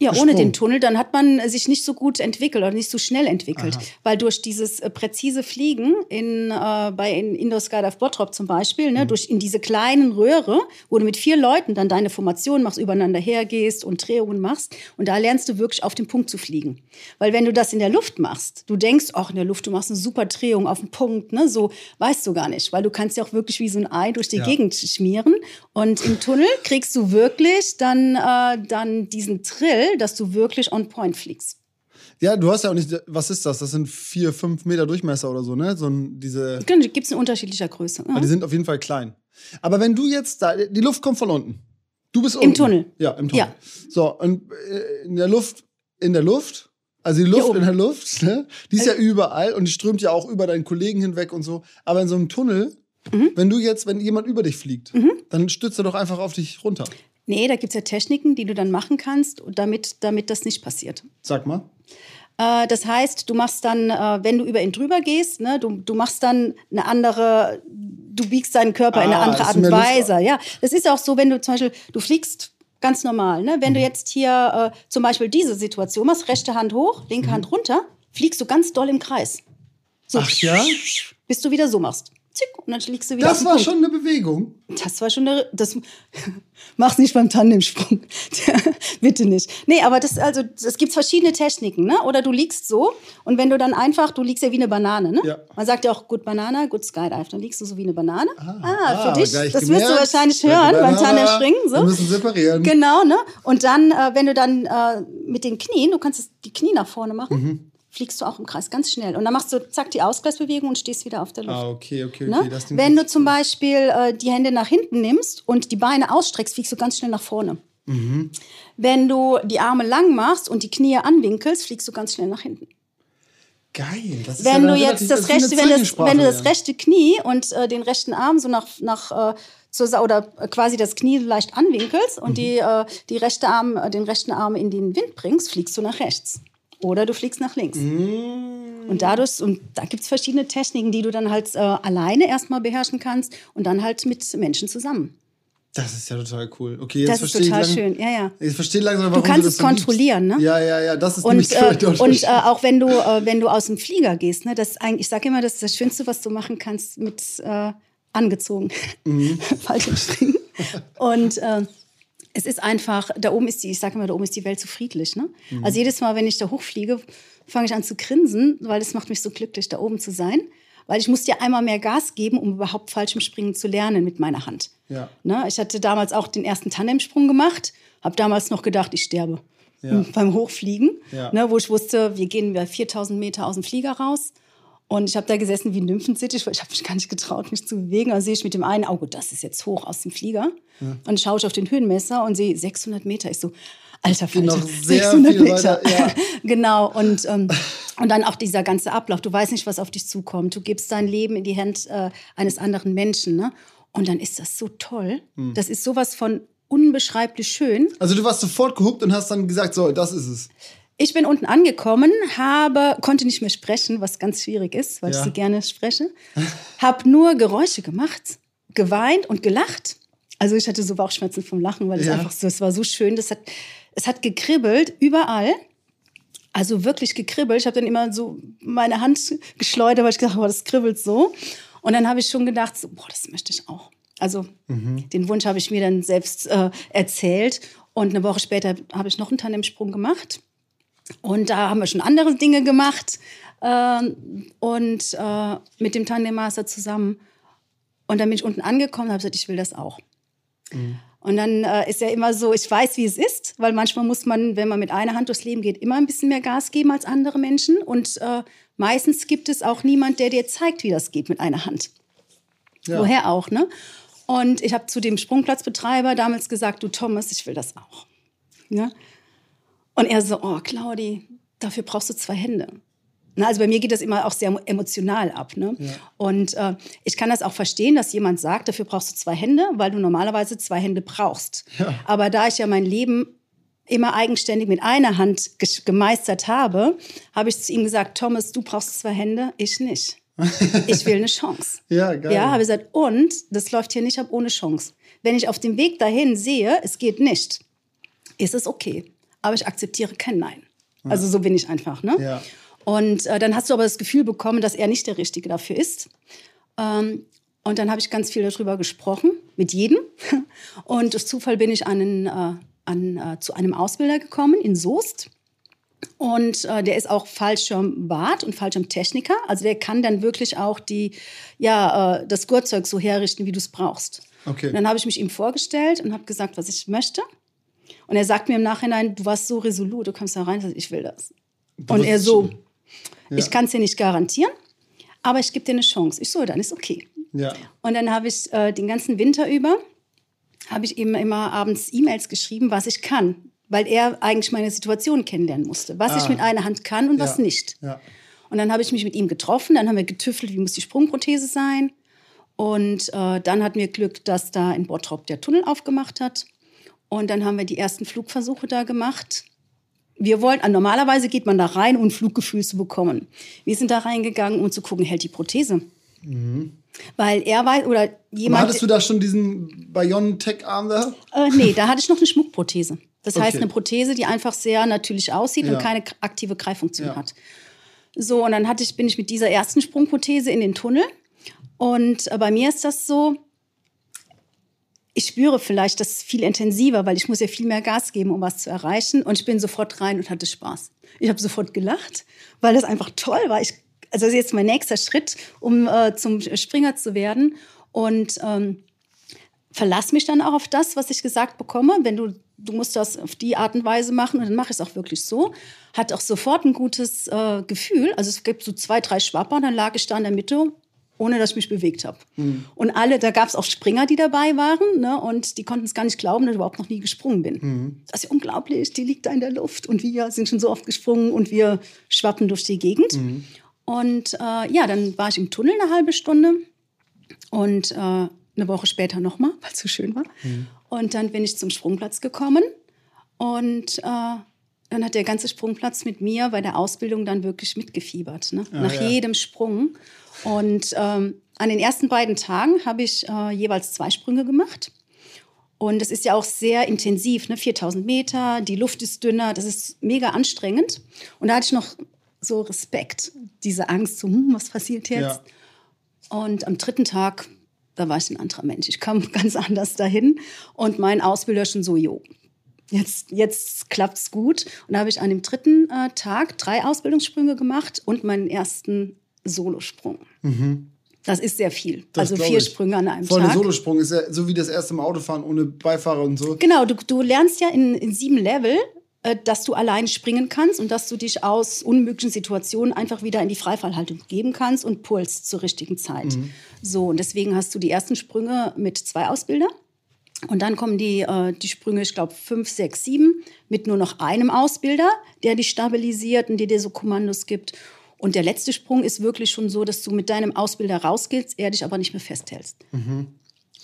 Ja, ohne den Tunnel, dann hat man sich nicht so gut entwickelt oder nicht so schnell entwickelt. Aha. Weil durch dieses äh, präzise Fliegen in, äh, bei in Indoor Skydive Bottrop zum Beispiel, ne, mhm. durch in diese kleinen Röhre, wo du mit vier Leuten dann deine Formation machst, übereinander hergehst und Drehungen machst. Und da lernst du wirklich auf den Punkt zu fliegen. Weil wenn du das in der Luft machst, du denkst, ach, in der Luft, du machst eine super Drehung auf den Punkt, ne, so weißt du gar nicht. Weil du kannst ja auch wirklich wie so ein Ei durch die ja. Gegend schmieren. Und im Tunnel kriegst du wirklich dann, äh, dann diesen Trill, dass du wirklich on point fliegst. Ja, du hast ja auch nicht, was ist das? Das sind vier, fünf Meter Durchmesser oder so, ne? So ein, diese. Gibt es in unterschiedlicher Größe. Ja. Die sind auf jeden Fall klein. Aber wenn du jetzt da, die Luft kommt von unten. Du bist unten. Im Tunnel. Ja, im Tunnel. Ja. So, und äh, in der Luft, in der Luft, also die Luft in der Luft, ne? Die ist ja überall und die strömt ja auch über deinen Kollegen hinweg und so. Aber in so einem Tunnel, mhm. wenn du jetzt, wenn jemand über dich fliegt, mhm. dann stützt er doch einfach auf dich runter. Nee, da gibt es ja Techniken, die du dann machen kannst, damit, damit das nicht passiert. Sag mal. Äh, das heißt, du machst dann, äh, wenn du über ihn drüber gehst, ne, du, du machst dann eine andere, du biegst deinen Körper ah, in eine ah, andere Art und Weise. Ja, das ist auch so, wenn du zum Beispiel, du fliegst ganz normal. Ne? Wenn mhm. du jetzt hier äh, zum Beispiel diese Situation machst, rechte Hand hoch, linke mhm. Hand runter, fliegst du ganz doll im Kreis. So, Ach ja? Bis du wieder so machst und dann liegst du wieder Das war Punkt. schon eine Bewegung. Das war schon eine, das mach's nicht beim Tandemsprung. Bitte nicht. Nee, aber das, also, es gibt verschiedene Techniken, ne? Oder du liegst so und wenn du dann einfach, du liegst ja wie eine Banane, ne? Ja. Man sagt ja auch Good Banana, Good Skydive. Dann liegst du so wie eine Banane. Ah, ah für ah, dich. Das gemerkt. wirst du wahrscheinlich hören beim Tandemspringen. So. Wir müssen separieren. Genau, ne? Und dann, äh, wenn du dann äh, mit den Knien, du kannst die Knie nach vorne machen. Mhm fliegst du auch im Kreis ganz schnell. Und dann machst du zack die Ausgleichsbewegung und stehst wieder auf der Luft. Ah, okay, okay, okay. Ne? Wenn du zum Beispiel äh, die Hände nach hinten nimmst und die Beine ausstreckst, fliegst du ganz schnell nach vorne. Mhm. Wenn du die Arme lang machst und die Knie anwinkelst, fliegst du ganz schnell nach hinten. Geil. Das ist wenn ja du jetzt das rechte, wenn, das, wenn du das rechte Knie und äh, den rechten Arm so nach, nach äh, zur, oder quasi das Knie leicht anwinkelst und mhm. die, äh, die rechte Arm, äh, den rechten Arm in den Wind bringst, fliegst du nach rechts. Oder du fliegst nach links. Mm. Und dadurch, und da gibt es verschiedene Techniken, die du dann halt äh, alleine erstmal beherrschen kannst und dann halt mit Menschen zusammen. Das ist ja total cool. Okay, jetzt das ist total schön. Ja, ja. Ich verstehe langsam, warum du kannst du es kontrollieren, liebst. ne? Ja, ja, ja. Das ist und, äh, Und äh, auch wenn du, äh, wenn du aus dem Flieger gehst, ne, das ist eigentlich, ich sage immer, das ist das Schönste, was du machen kannst mit äh, angezogen, mhm. Fallschirmspringen. und äh, es ist einfach, da oben ist die, ich sage immer, da oben ist die Welt so friedlich. Ne? Mhm. Also jedes Mal, wenn ich da hochfliege, fange ich an zu grinsen, weil es macht mich so glücklich, da oben zu sein. Weil ich musste ja einmal mehr Gas geben, um überhaupt Fallschirmspringen zu lernen mit meiner Hand. Ja. Ne? Ich hatte damals auch den ersten Tandemsprung gemacht, habe damals noch gedacht, ich sterbe ja. beim Hochfliegen, ja. ne? wo ich wusste, wir gehen 4000 Meter aus dem Flieger raus und ich habe da gesessen wie ein Nymphensittich, weil ich habe mich gar nicht getraut, mich zu bewegen. Also sehe ich mit dem einen Auge, das ist jetzt hoch aus dem Flieger. Ja. Und schaue ich auf den Höhenmesser und sehe 600 Meter. Ich so, alter Falter, 600 Meter. Weiter, ja. genau. Und, ähm, und dann auch dieser ganze Ablauf. Du weißt nicht, was auf dich zukommt. Du gibst dein Leben in die Hand äh, eines anderen Menschen. Ne? Und dann ist das so toll. Hm. Das ist sowas von unbeschreiblich schön. Also du warst sofort gehuckt und hast dann gesagt, so, das ist es. Ich bin unten angekommen, habe, konnte nicht mehr sprechen, was ganz schwierig ist, weil ja. ich so gerne spreche. habe nur Geräusche gemacht, geweint und gelacht. Also ich hatte so Bauchschmerzen vom Lachen, weil es ja. einfach so, es war so schön. Das hat, es hat gekribbelt überall. Also wirklich gekribbelt. Ich habe dann immer so meine Hand geschleudert, weil ich gedacht habe, das kribbelt so. Und dann habe ich schon gedacht, so, boah, das möchte ich auch. Also mhm. den Wunsch habe ich mir dann selbst äh, erzählt. Und eine Woche später habe ich noch einen Tandemsprung gemacht. Und da haben wir schon andere Dinge gemacht äh, und äh, mit dem Tandem Master zusammen. Und dann bin ich unten angekommen und habe gesagt, ich will das auch. Mhm. Und dann äh, ist ja immer so, ich weiß, wie es ist, weil manchmal muss man, wenn man mit einer Hand durchs Leben geht, immer ein bisschen mehr Gas geben als andere Menschen. Und äh, meistens gibt es auch niemand, der dir zeigt, wie das geht mit einer Hand. Ja. Woher auch, ne? Und ich habe zu dem Sprungplatzbetreiber damals gesagt, du Thomas, ich will das auch. Ja? Und er so, oh Claudi, dafür brauchst du zwei Hände. Na, also bei mir geht das immer auch sehr emotional ab. Ne? Ja. Und äh, ich kann das auch verstehen, dass jemand sagt, dafür brauchst du zwei Hände, weil du normalerweise zwei Hände brauchst. Ja. Aber da ich ja mein Leben immer eigenständig mit einer Hand gemeistert habe, habe ich zu ihm gesagt, Thomas, du brauchst zwei Hände, ich nicht. Ich will eine Chance. ja, geil. Ja, habe gesagt, und das läuft hier nicht ab ohne Chance. Wenn ich auf dem Weg dahin sehe, es geht nicht, ist es okay aber ich akzeptiere kein Nein. Also so bin ich einfach. Ne? Ja. Und äh, dann hast du aber das Gefühl bekommen, dass er nicht der Richtige dafür ist. Ähm, und dann habe ich ganz viel darüber gesprochen, mit jedem. Und durch Zufall bin ich an, einen, äh, an äh, zu einem Ausbilder gekommen in Soest. Und äh, der ist auch Fallschirmwart und Fallschirmtechniker. Also der kann dann wirklich auch die, ja, äh, das Gurtzeug so herrichten, wie du es brauchst. Okay. Und dann habe ich mich ihm vorgestellt und habe gesagt, was ich möchte. Und er sagt mir im Nachhinein, du warst so resolut, du kommst da rein, und ich will das. das und er so, ja. ich kann es dir nicht garantieren, aber ich gebe dir eine Chance. Ich so, dann ist okay. Ja. Und dann habe ich äh, den ganzen Winter über, habe ich ihm immer abends E-Mails geschrieben, was ich kann, weil er eigentlich meine Situation kennenlernen musste, was ah. ich mit einer Hand kann und was nicht. Ja. Und dann habe ich mich mit ihm getroffen, dann haben wir getüffelt, wie muss die Sprungprothese sein. Und äh, dann hatten wir Glück, dass da in Bottrop der Tunnel aufgemacht hat. Und dann haben wir die ersten Flugversuche da gemacht. Wir wollten, normalerweise geht man da rein, um ein Fluggefühl zu bekommen. Wir sind da reingegangen, um zu gucken, hält die Prothese. Mhm. Weil er weiß, oder jemand. Aber hattest du da schon diesen Biontech-Arm da? Äh, nee, da hatte ich noch eine Schmuckprothese. Das okay. heißt, eine Prothese, die einfach sehr natürlich aussieht ja. und keine aktive Greiffunktion ja. hat. So, und dann hatte ich, bin ich mit dieser ersten Sprungprothese in den Tunnel. Und äh, bei mir ist das so, ich spüre vielleicht das viel intensiver, weil ich muss ja viel mehr Gas geben, um was zu erreichen. Und ich bin sofort rein und hatte Spaß. Ich habe sofort gelacht, weil das einfach toll war. Ich, also das ist jetzt mein nächster Schritt, um äh, zum Springer zu werden. Und ähm, verlass mich dann auch auf das, was ich gesagt bekomme. Wenn du, du musst das auf die Art und Weise machen und dann mache ich es auch wirklich so. Hat auch sofort ein gutes äh, Gefühl. Also es gibt so zwei, drei Schwapper und dann lag ich da in der Mitte ohne dass ich mich bewegt habe. Mhm. Und alle, da gab es auch Springer, die dabei waren, ne? und die konnten es gar nicht glauben, dass ich überhaupt noch nie gesprungen bin. Mhm. Das ist unglaublich, die liegt da in der Luft und wir sind schon so oft gesprungen und wir schwappen durch die Gegend. Mhm. Und äh, ja, dann war ich im Tunnel eine halbe Stunde und äh, eine Woche später nochmal, weil es so schön war. Mhm. Und dann bin ich zum Sprungplatz gekommen und äh, dann hat der ganze Sprungplatz mit mir bei der Ausbildung dann wirklich mitgefiebert. Ne? Ah, Nach ja. jedem Sprung. Und ähm, an den ersten beiden Tagen habe ich äh, jeweils zwei Sprünge gemacht. Und es ist ja auch sehr intensiv, ne? 4000 Meter, die Luft ist dünner, das ist mega anstrengend. Und da hatte ich noch so Respekt, diese Angst, so, hm, was passiert jetzt? Ja. Und am dritten Tag, da war ich ein anderer Mensch. Ich kam ganz anders dahin und mein Ausbilder schon so, jo, jetzt, jetzt klappt es gut. Und da habe ich an dem dritten äh, Tag drei Ausbildungssprünge gemacht und meinen ersten Solosprung. Mhm. Das ist sehr viel. Das also vier ich. Sprünge an einem Voll Tag. Voll Solosprung ist ja so wie das erste Mal Autofahren ohne Beifahrer und so. Genau, du, du lernst ja in, in sieben Level, äh, dass du allein springen kannst und dass du dich aus unmöglichen Situationen einfach wieder in die Freifallhaltung geben kannst und pulst zur richtigen Zeit. Mhm. So, und deswegen hast du die ersten Sprünge mit zwei Ausbildern. Und dann kommen die, äh, die Sprünge, ich glaube, fünf, sechs, sieben, mit nur noch einem Ausbilder, der dich stabilisiert und dir so Kommandos gibt. Und der letzte Sprung ist wirklich schon so, dass du mit deinem Ausbilder rausgehst, er dich aber nicht mehr festhältst. Mhm.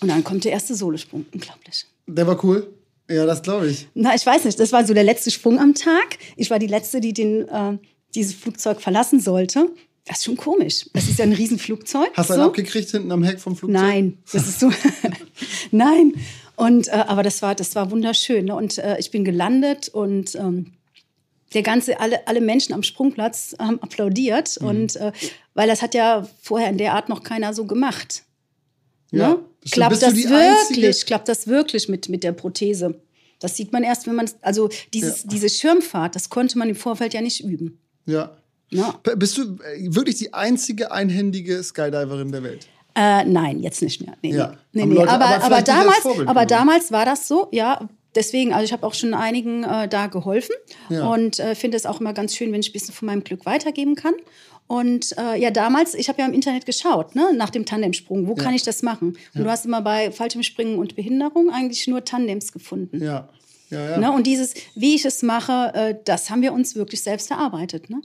Und dann kommt der erste Solosprung. Unglaublich. Der war cool. Ja, das glaube ich. Na, ich weiß nicht. Das war so der letzte Sprung am Tag. Ich war die Letzte, die den, äh, dieses Flugzeug verlassen sollte. Das ist schon komisch. Das ist ja ein Riesenflugzeug. Hast du so. einen abgekriegt hinten am Heck vom Flugzeug? Nein, das ist so. Nein. Und äh, aber das war, das war wunderschön. Ne? Und äh, ich bin gelandet und ähm, der ganze, alle, alle Menschen am Sprungplatz haben applaudiert. Mhm. Und äh, weil das hat ja vorher in der Art noch keiner so gemacht. Ja, ne? Klappt das wirklich? Einzige? Klappt das wirklich mit, mit der Prothese? Das sieht man erst, wenn man, also dieses, ja. diese Schirmfahrt, das konnte man im Vorfeld ja nicht üben. Ja. ja. Bist du äh, wirklich die einzige einhändige Skydiverin der Welt? Äh, nein, jetzt nicht mehr. Nee, ja. nee, nee. Leute, aber, aber, aber damals, aber damals war das so, ja, deswegen, also ich habe auch schon einigen äh, da geholfen ja. und äh, finde es auch immer ganz schön, wenn ich ein bisschen von meinem Glück weitergeben kann. Und äh, ja, damals, ich habe ja im Internet geschaut, ne, nach dem Tandemsprung. Wo ja. kann ich das machen? Und ja. du hast immer bei Fallschirmspringen und Behinderung eigentlich nur Tandems gefunden. Ja. Ja, ja. Ne? Und dieses, wie ich es mache, äh, das haben wir uns wirklich selbst erarbeitet. Ne?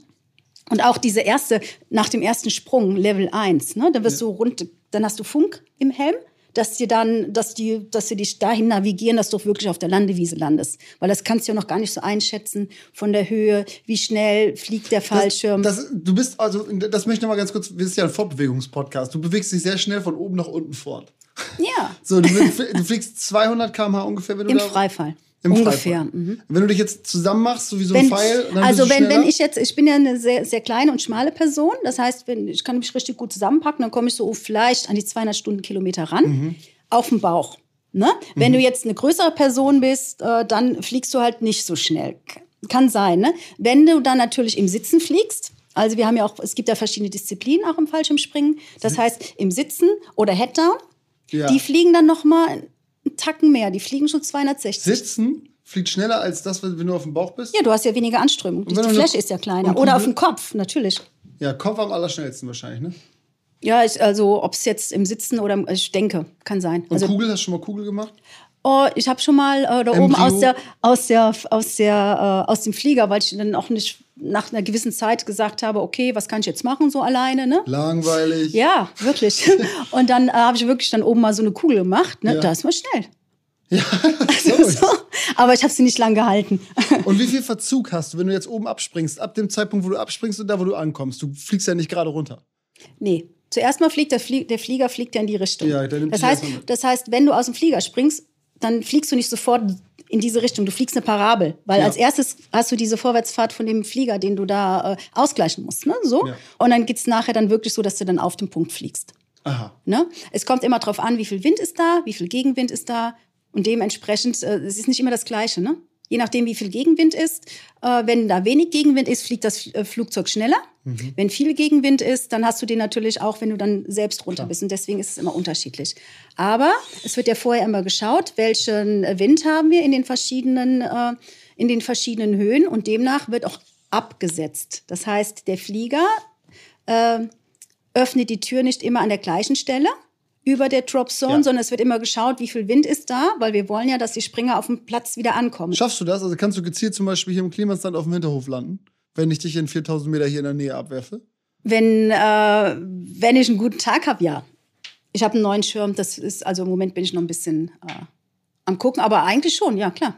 Und auch diese erste, nach dem ersten Sprung, Level 1, ne, da wirst ja. du rund, dann hast du Funk im Helm dass dir dann, dass die, dass sie dich dahin navigieren, dass du wirklich auf der Landewiese landest. Weil das kannst du ja noch gar nicht so einschätzen von der Höhe, wie schnell fliegt der Fallschirm. Das, das, du bist, also, das möchte ich noch mal ganz kurz, wir sind ja ein Fortbewegungspodcast. Du bewegst dich sehr schnell von oben nach unten fort. Ja. So, du, du fliegst 200 km/h ungefähr, wenn du Im da. Freifall. Im Ungefähr. Mhm. Wenn du dich jetzt zusammen machst, so wie so ein Pfeil. also wenn, wenn ich jetzt, ich bin ja eine sehr, sehr kleine und schmale Person, das heißt, wenn, ich kann mich richtig gut zusammenpacken, dann komme ich so vielleicht an die 200 Stundenkilometer ran, mhm. auf dem Bauch. Ne? Mhm. Wenn du jetzt eine größere Person bist, äh, dann fliegst du halt nicht so schnell. Kann sein. Ne? Wenn du dann natürlich im Sitzen fliegst, also wir haben ja auch, es gibt ja verschiedene Disziplinen auch im Fallschirmspringen. Das heißt, im Sitzen oder Headdown, ja. die fliegen dann noch mal einen Tacken mehr. Die fliegen schon 260. Sitzen fliegt schneller als das, wenn du auf dem Bauch bist? Ja, du hast ja weniger Anströmung. Die Fläche ist ja kleiner. Oder auf dem Kopf, natürlich. Ja, Kopf am allerschnellsten wahrscheinlich, ne? Ja, ich, also ob es jetzt im Sitzen oder im, ich denke, kann sein. Und also, Kugel, hast du schon mal Kugel gemacht? Oh, ich habe schon mal äh, da oben aus der, aus der, aus der, äh, aus dem Flieger, weil ich dann auch nicht nach einer gewissen Zeit gesagt habe, okay, was kann ich jetzt machen so alleine, ne? Langweilig. Ja, wirklich. Und dann äh, habe ich wirklich dann oben mal so eine Kugel gemacht, ne? Ja. Da ist man schnell. Ja, also so. Aber ich habe sie nicht lang gehalten. Und wie viel Verzug hast du, wenn du jetzt oben abspringst, ab dem Zeitpunkt, wo du abspringst und da, wo du ankommst? Du fliegst ja nicht gerade runter. Nee, Zuerst mal fliegt der, Flie der Flieger fliegt ja in die Richtung. Ja, das, heißt, das heißt, wenn du aus dem Flieger springst, dann fliegst du nicht sofort in diese Richtung. Du fliegst eine Parabel, weil ja. als erstes hast du diese Vorwärtsfahrt von dem Flieger, den du da äh, ausgleichen musst. Ne? So. Ja. Und dann geht's nachher dann wirklich so, dass du dann auf den Punkt fliegst. Aha. Ne? Es kommt immer darauf an, wie viel Wind ist da, wie viel Gegenwind ist da. Und dementsprechend, äh, es ist nicht immer das Gleiche. Ne? Je nachdem, wie viel Gegenwind ist. Äh, wenn da wenig Gegenwind ist, fliegt das äh, Flugzeug schneller. Mhm. Wenn viel Gegenwind ist, dann hast du den natürlich auch, wenn du dann selbst runter bist. Und deswegen ist es immer unterschiedlich. Aber es wird ja vorher immer geschaut, welchen Wind haben wir in den verschiedenen, äh, in den verschiedenen Höhen. Und demnach wird auch abgesetzt. Das heißt, der Flieger äh, öffnet die Tür nicht immer an der gleichen Stelle über der Drop Zone, ja. sondern es wird immer geschaut, wie viel Wind ist da, weil wir wollen ja, dass die Springer auf dem Platz wieder ankommen. Schaffst du das? Also kannst du gezielt zum Beispiel hier im Klimastand auf dem Hinterhof landen, wenn ich dich in 4000 Meter hier in der Nähe abwerfe? Wenn, äh, wenn ich einen guten Tag habe, ja. Ich habe einen neuen Schirm, das ist, also im Moment bin ich noch ein bisschen äh, am gucken, aber eigentlich schon, ja, klar.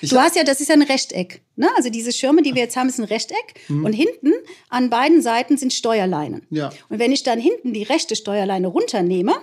Ich du hast ja, das ist ja ein Rechteck. Ne? Also diese Schirme, die wir jetzt haben, ist ein Rechteck. Mhm. Und hinten an beiden Seiten sind Steuerleinen. Ja. Und wenn ich dann hinten die rechte Steuerleine runternehme,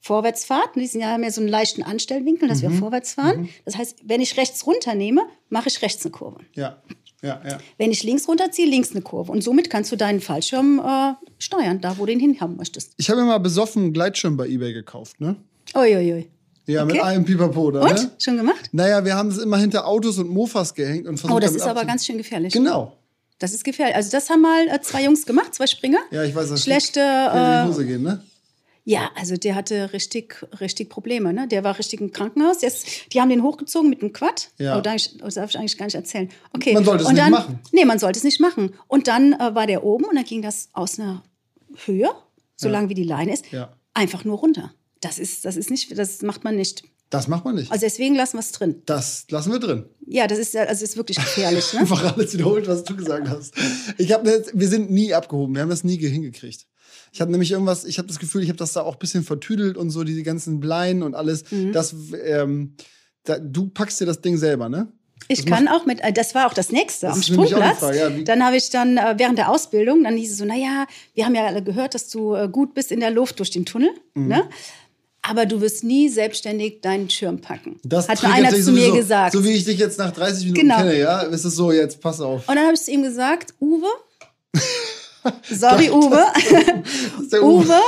Vorwärtsfahrt, die sind ja haben ja so einen leichten Anstellwinkel, dass mhm. wir vorwärts fahren. Mhm. Das heißt, wenn ich rechts runternehme, mache ich rechts eine Kurve. Ja. Ja, ja. Wenn ich links runterziehe, links eine Kurve. Und somit kannst du deinen Fallschirm äh, steuern, da wo du ihn hinhaben möchtest. Ich habe mir mal besoffen einen Gleitschirm bei eBay gekauft, ne? Uiuiui. Ui, ui. Ja, okay. mit allem Pipapo da. Und? Ne? Schon gemacht? Naja, wir haben es immer hinter Autos und Mofas gehängt und versucht. Oh, das ist aber ganz schön gefährlich. Genau. Das ist gefährlich. Also, das haben mal äh, zwei Jungs gemacht, zwei Springer. Ja, ich weiß, das Schlechte. Äh, in die Hose gehen, ne? Ja, also der hatte richtig, richtig Probleme. Ne? Der war richtig im Krankenhaus. Ist, die haben den hochgezogen mit einem Quad. Ja. Oh, darf, ich, das darf ich eigentlich gar nicht erzählen. Okay. Man sollte es nicht machen. Nee, man sollte es nicht machen. Und dann äh, war der oben und dann ging das aus einer Höhe, so ja. lang wie die Leine ist, ja. einfach nur runter. Das ist, das ist nicht, das macht man nicht. Das macht man nicht. Also deswegen lassen wir es drin. Das lassen wir drin. Ja, das ist also ist wirklich gefährlich. Ne? Einfach alles wiederholt, was du gesagt hast. Ich habe, wir sind nie abgehoben. Wir haben das nie hingekriegt. Ich habe nämlich irgendwas, ich habe das Gefühl, ich habe das da auch ein bisschen vertüdelt und so, diese ganzen Bleien und alles. Mhm. Das, ähm, da, du packst dir das Ding selber, ne? Ich kann auch mit, äh, das war auch das nächste das am Sprungplatz. Ja, dann habe ich dann äh, während der Ausbildung, dann hieß es so, naja, wir haben ja alle gehört, dass du äh, gut bist in der Luft durch den Tunnel. Mhm. Ne? aber du wirst nie selbstständig deinen Schirm packen. Das hat mir einer zu sowieso, mir gesagt. So wie ich dich jetzt nach 30 Minuten genau. kenne, ja, ist es so, jetzt pass auf. Und dann habe ich zu ihm gesagt, Uwe, sorry Uwe, Uwe, Uwe,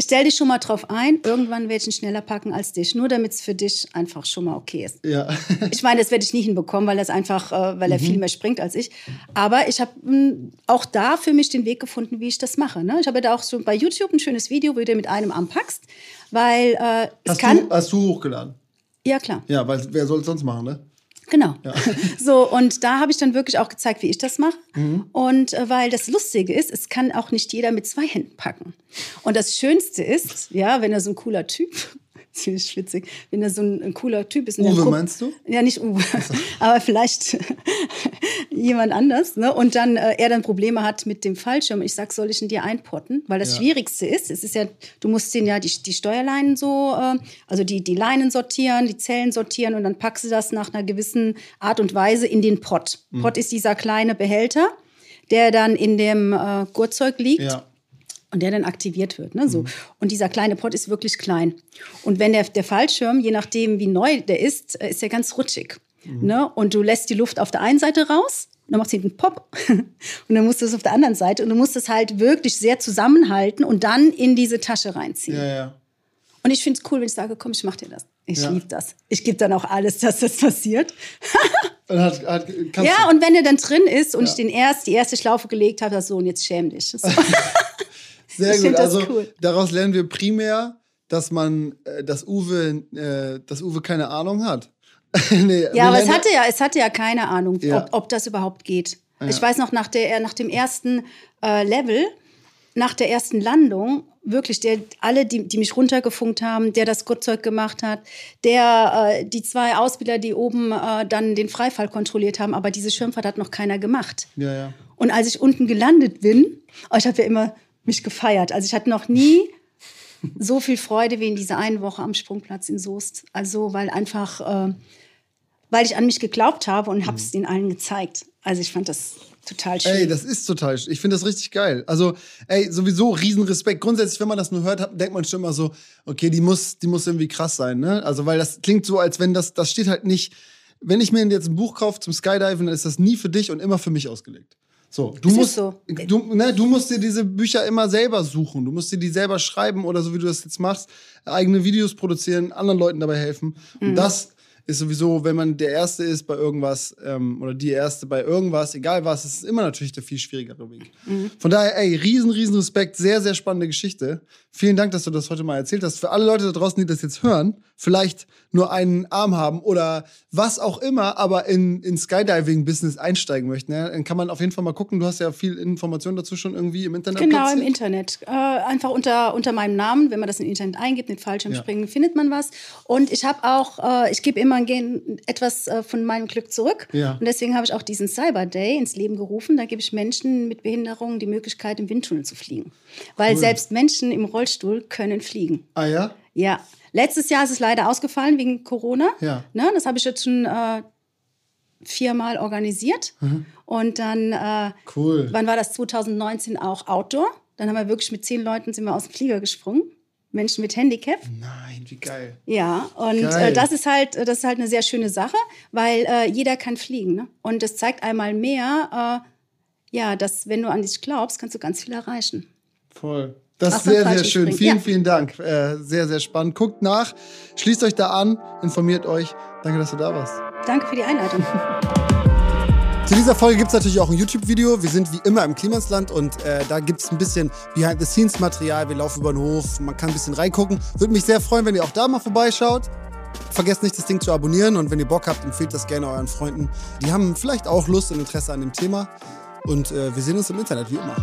stell dich schon mal drauf ein, irgendwann werde ich ihn schneller packen als dich, nur damit es für dich einfach schon mal okay ist. Ja. ich meine, das werde ich nie hinbekommen, weil das einfach, äh, weil er mhm. viel mehr springt als ich. Aber ich habe hm, auch da für mich den Weg gefunden, wie ich das mache. Ne? Ich habe da auch so bei YouTube ein schönes Video, wo du mit einem Arm packst, weil äh, es hast kann. Du, hast du hochgeladen? Ja klar. Ja, weil wer soll es sonst machen, ne? Genau. Ja. So, und da habe ich dann wirklich auch gezeigt, wie ich das mache. Mhm. Und äh, weil das Lustige ist, es kann auch nicht jeder mit zwei Händen packen. Und das Schönste ist, ja, wenn er so ein cooler Typ ziemlich witzig, wenn er so ein, ein, cooler Typ ist. Uwe meinst du? Ja, nicht Uwe, aber vielleicht jemand anders. Ne? Und dann äh, er dann Probleme hat mit dem Fallschirm. Ich sag, soll ich ihn dir einpotten? Weil das ja. Schwierigste ist, es ist ja, du musst den ja die, die Steuerleinen so, äh, also die, die Leinen sortieren, die Zellen sortieren und dann packst du das nach einer gewissen Art und Weise in den Pott. Mhm. Pott ist dieser kleine Behälter, der dann in dem äh, Gurtzeug liegt. Ja und der dann aktiviert wird. Ne? So. Mhm. Und dieser kleine Pott ist wirklich klein. Und wenn der, der Fallschirm, je nachdem wie neu der ist, äh, ist er ganz rutschig. Mhm. Ne? Und du lässt die Luft auf der einen Seite raus, und dann macht sie einen Pop. und dann musst du es auf der anderen Seite. Und du musst es halt wirklich sehr zusammenhalten und dann in diese Tasche reinziehen. Ja, ja. Und ich finde es cool, wenn ich sage, komm, ich mach dir das. Ich ja. liebe das. Ich gebe dann auch alles, dass das passiert. hat, hat, ja, und wenn er dann drin ist und ja. ich den erst, die erste Schlaufe gelegt habe, das so, und jetzt schäm dich. So. Sehr ich gut. Also cool. daraus lernen wir primär, dass man, äh, dass Uwe, äh, dass Uwe keine Ahnung hat. nee, ja, aber es hatte ja, es hatte ja keine Ahnung, ja. Ob, ob, das überhaupt geht. Ja. Ich weiß noch, nach, der, nach dem ersten äh, Level, nach der ersten Landung, wirklich, der, alle, die, die mich runtergefunkt haben, der das Gurtzeug gemacht hat, der, äh, die zwei Ausbilder, die oben äh, dann den Freifall kontrolliert haben, aber diese Schirmfahrt hat noch keiner gemacht. Ja, ja. Und als ich unten gelandet bin, oh, ich habe ja immer mich gefeiert. Also ich hatte noch nie so viel Freude wie in dieser einen Woche am Sprungplatz in Soest. Also weil einfach, äh, weil ich an mich geglaubt habe und habe es mhm. den allen gezeigt. Also ich fand das Total schön. Ey, das ist total schön. Ich finde das richtig geil. Also, ey, sowieso Riesenrespekt. Grundsätzlich, wenn man das nur hört, denkt man schon immer so, okay, die muss, die muss irgendwie krass sein, ne? Also, weil das klingt so, als wenn das, das steht halt nicht, wenn ich mir jetzt ein Buch kaufe zum Skydiving, dann ist das nie für dich und immer für mich ausgelegt. So, du musst, so. du, ne, du musst dir diese Bücher immer selber suchen. Du musst dir die selber schreiben oder so wie du das jetzt machst, eigene Videos produzieren, anderen Leuten dabei helfen. Mhm. Und das ist sowieso, wenn man der Erste ist bei irgendwas ähm, oder die Erste bei irgendwas, egal was, ist immer natürlich der viel schwierigere Weg. Mhm. Von daher, ey, riesen, riesen Respekt, sehr, sehr spannende Geschichte. Vielen Dank, dass du das heute mal erzählt hast. Für alle Leute da draußen, die das jetzt hören, vielleicht nur einen Arm haben oder was auch immer, aber in, in Skydiving-Business einsteigen möchten, ja, dann kann man auf jeden Fall mal gucken. Du hast ja viel Informationen dazu schon irgendwie im Internet. Genau, platziert. im Internet. Äh, einfach unter, unter meinem Namen, wenn man das im Internet eingibt, mit Fallschirmspringen, ja. findet man was. Und ich habe auch, äh, ich gebe immer etwas äh, von meinem Glück zurück. Ja. Und deswegen habe ich auch diesen Cyber Day ins Leben gerufen. Da gebe ich Menschen mit Behinderungen die Möglichkeit, im Windtunnel zu fliegen. Weil cool. selbst Menschen im Rollstuhl können fliegen. Ah ja? Ja. Letztes Jahr ist es leider ausgefallen wegen Corona. Ja. Ne, das habe ich jetzt schon äh, viermal organisiert. Mhm. Und dann, äh, cool. wann war das? 2019 auch Outdoor. Dann haben wir wirklich mit zehn Leuten sind wir aus dem Flieger gesprungen. Menschen mit Handicap. Nein, wie geil. Ja, und äh, das ist halt, das ist halt eine sehr schöne Sache, weil äh, jeder kann fliegen. Ne? Und es zeigt einmal mehr, äh, ja, dass wenn du an dich glaubst, kannst du ganz viel erreichen. Voll. Das ist sehr, sehr schön. Vielen, ja. vielen Dank. Äh, sehr, sehr spannend. Guckt nach, schließt euch da an, informiert euch. Danke, dass du da warst. Danke für die Einleitung. Zu dieser Folge gibt es natürlich auch ein YouTube-Video. Wir sind wie immer im Klimasland und äh, da gibt es ein bisschen Behind-the-Scenes-Material. Wir laufen über den Hof, man kann ein bisschen reingucken. Würde mich sehr freuen, wenn ihr auch da mal vorbeischaut. Vergesst nicht, das Ding zu abonnieren und wenn ihr Bock habt, empfehlt das gerne euren Freunden. Die haben vielleicht auch Lust und Interesse an dem Thema. Und äh, wir sehen uns im Internet, wie immer.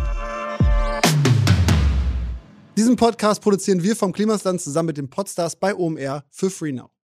Diesen Podcast produzieren wir vom Klimasland zusammen mit den Podstars bei OMR für Free Now.